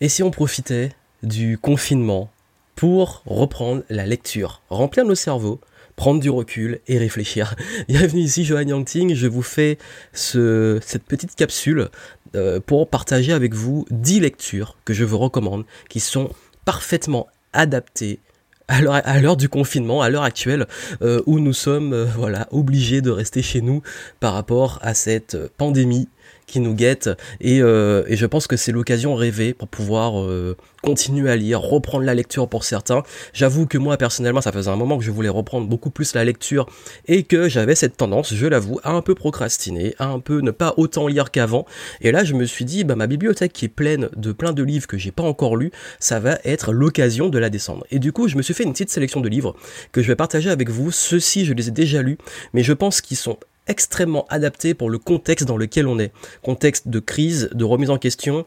Et si on profitait du confinement pour reprendre la lecture, remplir nos cerveaux, prendre du recul et réfléchir? Bienvenue ici Johan Yangting, je vous fais ce, cette petite capsule euh, pour partager avec vous 10 lectures que je vous recommande qui sont parfaitement adaptées à l'heure du confinement, à l'heure actuelle, euh, où nous sommes euh, voilà obligés de rester chez nous par rapport à cette pandémie qui nous guette et, euh, et je pense que c'est l'occasion rêvée pour pouvoir euh, continuer à lire, reprendre la lecture pour certains. J'avoue que moi personnellement ça faisait un moment que je voulais reprendre beaucoup plus la lecture et que j'avais cette tendance, je l'avoue, à un peu procrastiner, à un peu ne pas autant lire qu'avant. Et là je me suis dit, bah, ma bibliothèque qui est pleine de plein de livres que j'ai pas encore lus, ça va être l'occasion de la descendre. Et du coup je me suis fait une petite sélection de livres que je vais partager avec vous. Ceux-ci je les ai déjà lus, mais je pense qu'ils sont extrêmement adapté pour le contexte dans lequel on est. Contexte de crise, de remise en question,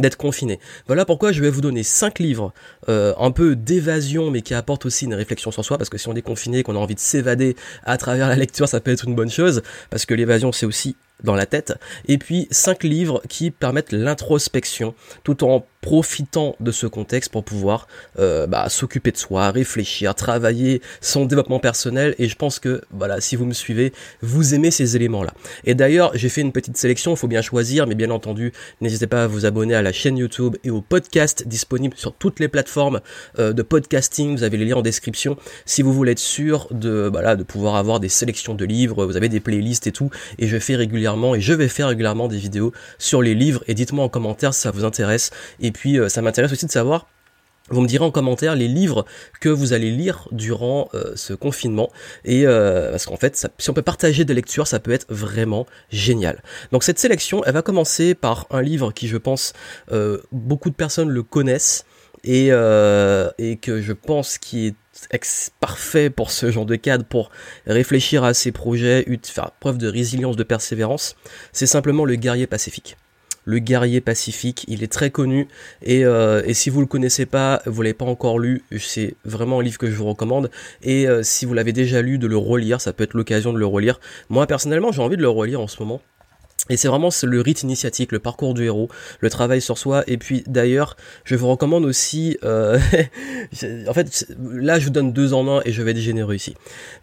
d'être confiné. Voilà pourquoi je vais vous donner cinq livres euh, un peu d'évasion mais qui apportent aussi une réflexion sur soi parce que si on est confiné qu'on a envie de s'évader à travers la lecture ça peut être une bonne chose parce que l'évasion c'est aussi dans la tête et puis cinq livres qui permettent l'introspection tout en profitant de ce contexte pour pouvoir euh, bah, s'occuper de soi, réfléchir, travailler son développement personnel. Et je pense que voilà, si vous me suivez, vous aimez ces éléments-là. Et d'ailleurs, j'ai fait une petite sélection. Il faut bien choisir, mais bien entendu, n'hésitez pas à vous abonner à la chaîne YouTube et au podcast disponible sur toutes les plateformes euh, de podcasting. Vous avez les liens en description. Si vous voulez être sûr de voilà de pouvoir avoir des sélections de livres, vous avez des playlists et tout. Et je fais régulièrement et je vais faire régulièrement des vidéos sur les livres. Et dites-moi en commentaire si ça vous intéresse. Puis euh, ça m'intéresse aussi de savoir vous me direz en commentaire les livres que vous allez lire durant euh, ce confinement. Et euh, parce qu'en fait si on peut partager des lectures ça peut être vraiment génial. Donc cette sélection elle va commencer par un livre qui je pense beaucoup de personnes le connaissent et, et que je pense qui est parfait pour ce genre de cadre, pour réfléchir à ses projets, faire preuve de résilience, de persévérance, c'est simplement le guerrier pacifique le guerrier pacifique. Il est très connu et, euh, et si vous le connaissez pas, vous l'avez pas encore lu, c'est vraiment un livre que je vous recommande. Et euh, si vous l'avez déjà lu, de le relire, ça peut être l'occasion de le relire. Moi personnellement, j'ai envie de le relire en ce moment et c'est vraiment le rite initiatique, le parcours du héros, le travail sur soi. Et puis d'ailleurs, je vous recommande aussi, euh, en fait, là je vous donne deux en un et je vais être généreux ici.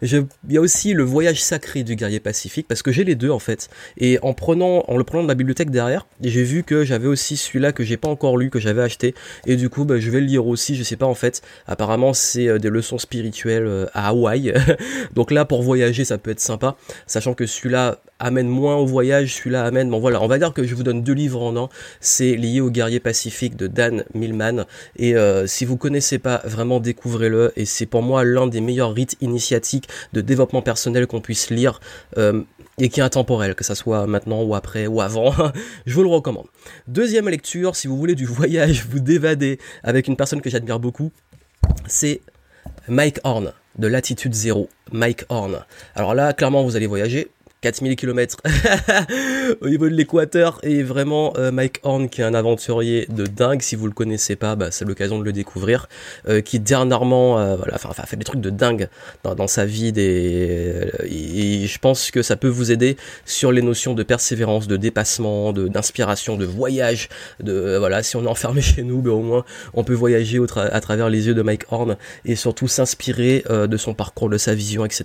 il y a aussi le voyage sacré du guerrier pacifique parce que j'ai les deux en fait. Et en prenant, en le prenant de ma bibliothèque derrière, j'ai vu que j'avais aussi celui-là que j'ai pas encore lu, que j'avais acheté. Et du coup, bah, je vais le lire aussi. Je sais pas en fait. Apparemment, c'est euh, des leçons spirituelles euh, à Hawaï. Donc là, pour voyager, ça peut être sympa, sachant que celui-là amène moins au voyage, celui-là amène. Bon voilà, on va dire que je vous donne deux livres en un. C'est lié au guerrier pacifique de Dan Millman. Et euh, si vous connaissez pas, vraiment découvrez-le. Et c'est pour moi l'un des meilleurs rites initiatiques de développement personnel qu'on puisse lire. Euh, et qui est intemporel, que ça soit maintenant ou après ou avant, je vous le recommande. Deuxième lecture, si vous voulez du voyage, vous dévader avec une personne que j'admire beaucoup, c'est Mike Horn de Latitude Zéro. Mike Horn. Alors là, clairement, vous allez voyager. 4000 km au niveau de l'équateur. Et vraiment euh, Mike Horn qui est un aventurier de dingue si vous le connaissez pas bah, c'est l'occasion de le découvrir euh, qui dernièrement euh, voilà enfin fait des trucs de dingue dans, sa vie et, je pense que ça peut vous aider sur les notions de persévérance de dépassement d'inspiration de voyage de voilà si on est enfermé chez nous bah, au moins on peut voyager à travers les yeux de Mike Horn et surtout s'inspirer de son parcours de sa vision etc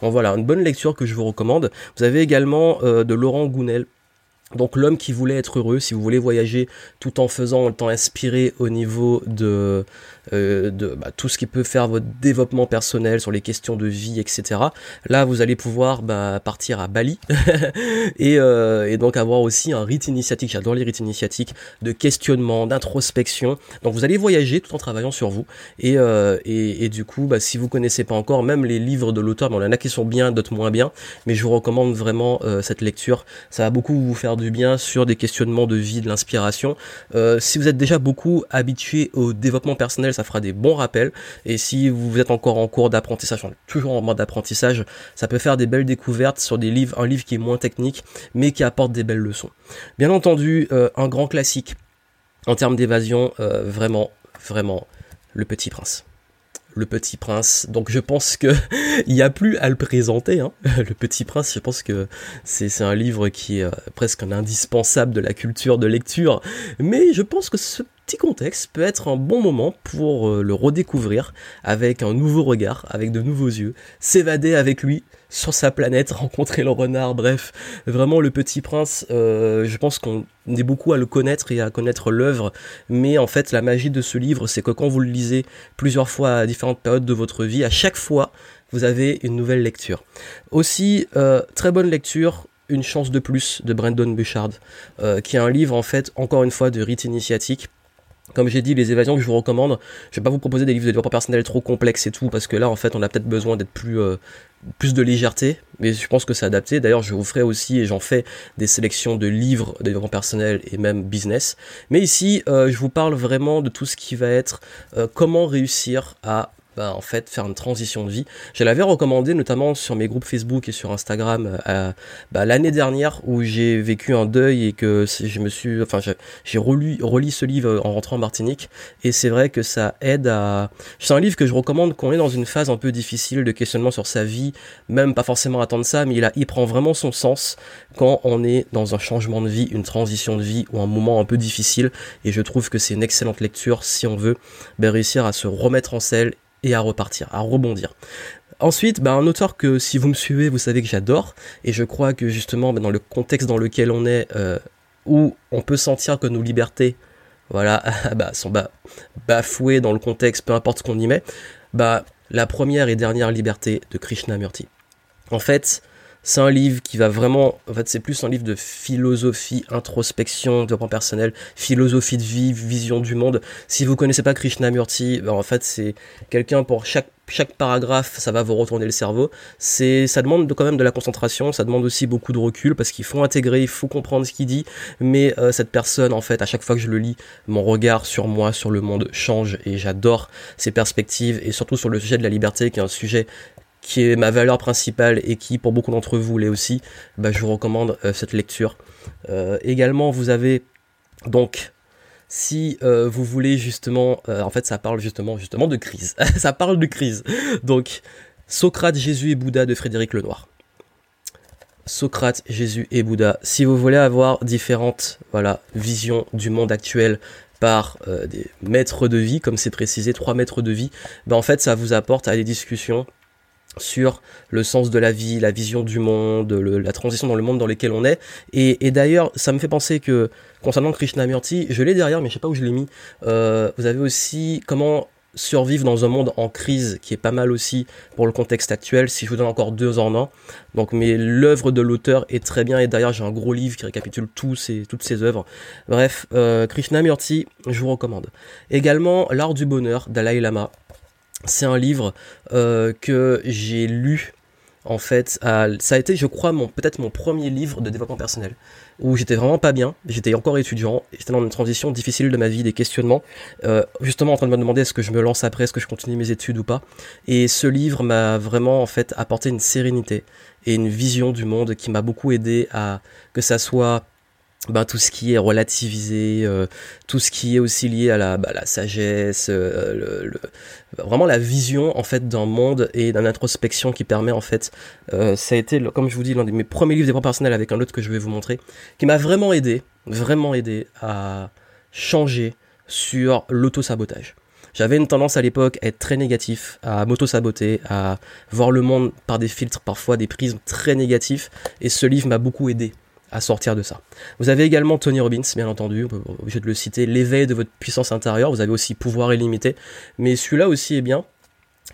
donc voilà une bonne lecture que je vous recommande vous avez également euh, de Laurent Gounel. Donc l'homme qui voulait être heureux, si vous voulez voyager tout en faisant, en étant inspiré au niveau de, euh, de bah, tout ce qui peut faire votre développement personnel sur les questions de vie, etc. Là, vous allez pouvoir bah, partir à Bali et, euh, et, donc avoir aussi un rite initiatique. J'adore les rites initiatiques de questionnement, d'introspection. Donc vous allez voyager tout en travaillant sur vous et, euh, du coup, bah, si vous connaissez pas encore, même les livres de l'auteur, il y en a qui sont bien, d'autres moins bien, mais je vous recommande vraiment cette lecture. Ça va beaucoup vous faire bien sur des questionnements de vie, de l'inspiration. Euh, si vous êtes déjà beaucoup habitué au développement personnel ça fera des bons rappels. Et si vous êtes encore en cours d'apprentissage, toujours en mode d'apprentissage, ça peut faire des belles découvertes sur des livres, un livre qui est moins technique, mais qui apporte des belles leçons. Bien entendu, euh, un grand classique en termes d'évasion, euh, vraiment, vraiment, Le Petit Prince. Le Petit Prince. Donc je pense que il n'y a plus à le présenter. Hein. Le Petit Prince, je pense que c'est un livre qui est euh, presque un indispensable de la culture de lecture. Mais je pense que ce petit contexte peut être un bon moment pour euh, le redécouvrir avec un nouveau regard, avec de nouveaux yeux, s'évader avec lui sur sa planète, rencontrer le renard, bref, vraiment le petit prince, euh, je pense qu'on est beaucoup à le connaître et à connaître l'œuvre, mais en fait la magie de ce livre, c'est que quand vous le lisez plusieurs fois à différentes périodes de votre vie, à chaque fois, vous avez une nouvelle lecture. Aussi, euh, très bonne lecture, une chance de plus de Brandon Bouchard, qui est un livre en fait, encore une fois, de rite initiatique comme j'ai dit, les évasions que je vous recommande, je vais pas vous proposer des livres de développement personnel trop complexes et tout, parce que là, en fait, on a peut-être besoin d'être plus, euh, plus de légèreté, mais je pense que c'est adapté. D'ailleurs, je vous ferai aussi, et j'en fais, des sélections de livres de développement personnel et même business. Mais ici, euh, je vous parle vraiment de tout ce qui va être euh, comment réussir à bah, en fait faire une transition de vie. Je l'avais recommandé notamment sur mes groupes Facebook et sur Instagram euh, bah, l'année dernière où j'ai vécu un deuil et que je me suis, enfin j'ai relu, relu ce livre en rentrant en Martinique et c'est vrai que ça aide à. C'est un livre que je recommande quand on est dans une phase un peu difficile de questionnement sur sa vie, même pas forcément attendre ça, mais il, a, il prend vraiment son sens quand on est dans un changement de vie, une transition de vie ou un moment un peu difficile et je trouve que c'est une excellente lecture si on veut ben, réussir à se remettre en selle et à repartir, à rebondir. Ensuite, bah, un auteur que si vous me suivez, vous savez que j'adore, et je crois que justement bah, dans le contexte dans lequel on est, euh, où on peut sentir que nos libertés, voilà, bah, sont bafouées dans le contexte, peu importe ce qu'on y met, bah, la première et dernière liberté de Krishnamurti. En fait, c'est un livre qui va vraiment, en fait, c'est plus un livre de philosophie, introspection, développement personnel, philosophie de vie, vision du monde. Si vous connaissez pas Krishnamurti, ben en fait, c'est quelqu'un pour chaque chaque paragraphe, ça va vous retourner le cerveau. C'est, ça demande quand même de la concentration, ça demande aussi beaucoup de recul parce qu'il faut intégrer, il faut comprendre ce qu'il dit. Mais euh, cette personne, en fait, à chaque fois que je le lis, mon regard sur moi, sur le monde change et j'adore ses perspectives et surtout sur le sujet de la liberté, qui est un sujet qui est ma valeur principale et qui pour beaucoup d'entre vous l'est aussi, bah, je vous recommande euh, cette lecture. Euh, également, vous avez donc si euh, vous voulez justement, en fait, ça parle justement justement de crise. ça parle de crise. Donc, Socrate, Jésus et Bouddha de Frédéric Lenoir. Socrate, Jésus et Bouddha. Si vous voulez avoir différentes visions du monde actuel par des maîtres de vie, comme c'est précisé, trois maîtres de vie, ben en fait, ça vous apporte à des discussions sur le sens de la vie, la vision du monde, la transition dans le monde dans lequel on est. Et, d'ailleurs, ça me fait penser que concernant Krishnamurti, je l'ai derrière, mais je sais pas où je l'ai mis. Euh, vous avez aussi comment survivre dans un monde en crise, qui est pas mal aussi pour le contexte actuel. Si je vous donne encore deux en un, donc mais l'œuvre de l'auteur est très bien. Et derrière, j'ai un gros livre qui récapitule tous ces, toutes ses œuvres. Bref, euh, Krishnamurti, je vous recommande. Également, l'art du bonheur, Dalai Lama. C'est un livre euh, que j'ai lu en fait, ça a été, je crois, peut-être mon premier livre de développement personnel, où j'étais vraiment pas bien, j'étais encore étudiant, j'étais dans une transition difficile de ma vie, des questionnements, euh, justement en train de me demander est-ce que je me lance après, est-ce que je continue mes études ou pas. Et ce livre m'a vraiment en fait apporté une sérénité et une vision du monde qui m'a beaucoup aidé à que ça soit ben, tout ce qui est relativisé, euh, tout ce qui est aussi lié à la, bah, la sagesse, euh, vraiment la vision en fait d'un monde et d'une introspection qui permet en fait, euh, ça a été comme je vous dis l'un de mes premiers livres développement personnel avec un autre que je vais vous montrer, qui m'a vraiment aidé, vraiment aidé à changer sur l'auto-sabotage. J'avais une tendance à l'époque à être très négatif, à m'auto-saboter, à voir le monde par des filtres, parfois des prismes très négatifs, et ce livre m'a beaucoup aidé à sortir de ça. Vous avez également Tony Robbins, bien entendu, obligé de le citer, l'éveil de votre puissance intérieure, vous avez aussi pouvoir illimité, mais celui-là aussi est bien,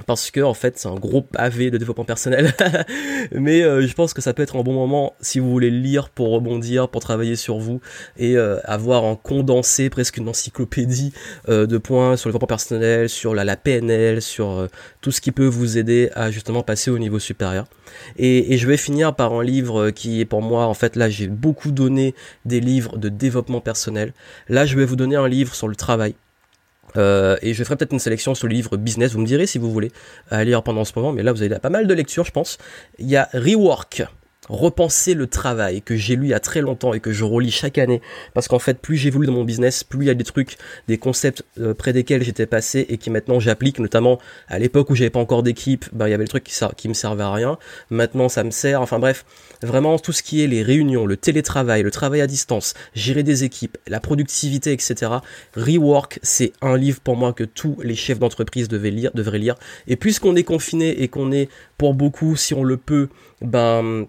parce que en fait c'est un gros pavé de développement personnel. Mais euh, je pense que ça peut être un bon moment si vous voulez lire pour rebondir pour travailler sur vous et euh, avoir un condensé presque une encyclopédie euh, de points sur le développement personnel sur la, la PNL sur tout ce qui peut vous aider à justement passer au niveau supérieur. Et, et, je vais finir par un livre qui est pour moi en fait là j'ai beaucoup donné des livres de développement personnel. Là je vais vous donner un livre sur le travail euh, et je ferai peut-être une sélection sur le livre business, vous me direz si vous voulez à lire pendant ce moment, mais là vous avez pas mal de lectures je pense. Il y a Rework, repenser le travail que j'ai lu il y a très longtemps et que je relis chaque année parce qu'en fait plus j'évolue dans mon business plus il y a des trucs des concepts euh, près desquels j'étais passé et qui maintenant j'applique notamment à l'époque où j'avais pas encore d'équipe ben il y avait le truc qui, qui me servait à rien maintenant ça me sert enfin bref vraiment tout ce qui est les réunions le télétravail le travail à distance gérer des équipes la productivité etc rework c'est un livre pour moi que tous les chefs d'entreprise devaient lire devraient lire et puisqu'on est confiné et qu'on est pour beaucoup si on le peut ben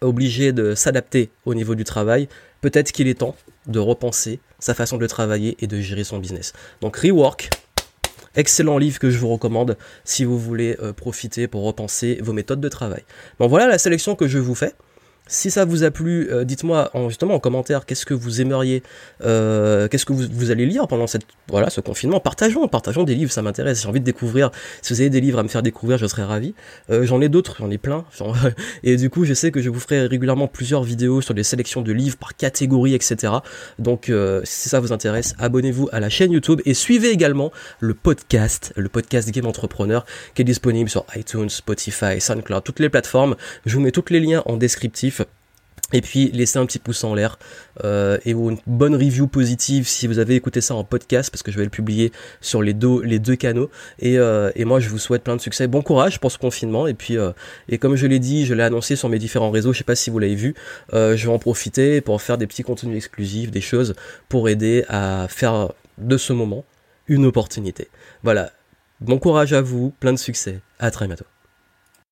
obligé de s'adapter au niveau du travail, peut-être qu'il est temps de repenser sa façon de travailler et de gérer son business. Donc Rework, excellent livre que je vous recommande si vous voulez euh, profiter pour repenser vos méthodes de travail. Bon voilà la sélection que je vous fais. Si ça vous a plu, euh, dites-moi en, justement en commentaire qu'est-ce que vous aimeriez, euh, qu'est-ce que vous, allez lire pendant cette, voilà, ce confinement. Partageons, partageons des livres, ça m'intéresse. J'ai envie de découvrir. Si vous avez des livres à me faire découvrir, je serais ravi. Euh, j'en ai d'autres, j'en ai plein. Et du coup, je sais que je vous ferai régulièrement plusieurs vidéos sur les sélections de livres par catégorie, etc. Donc, si ça vous intéresse, abonnez-vous à la chaîne YouTube et suivez également le podcast, le podcast Game Entrepreneur, qui est disponible sur iTunes, Spotify, SoundCloud, toutes les plateformes. Je vous mets tous les liens en descriptif. Et puis laissez un petit pouce en l'air euh, et une bonne review positive si vous avez écouté ça en podcast parce que je vais le publier sur les deux, les deux canaux. Et, euh, et moi je vous souhaite plein de succès, bon courage pour ce confinement. Et puis euh, et comme je l'ai dit, je l'ai annoncé sur mes différents réseaux, je sais pas si vous l'avez vu, je vais en profiter pour faire des petits contenus exclusifs, des choses pour aider à faire de ce moment une opportunité. Voilà, bon courage à vous, plein de succès, à très bientôt.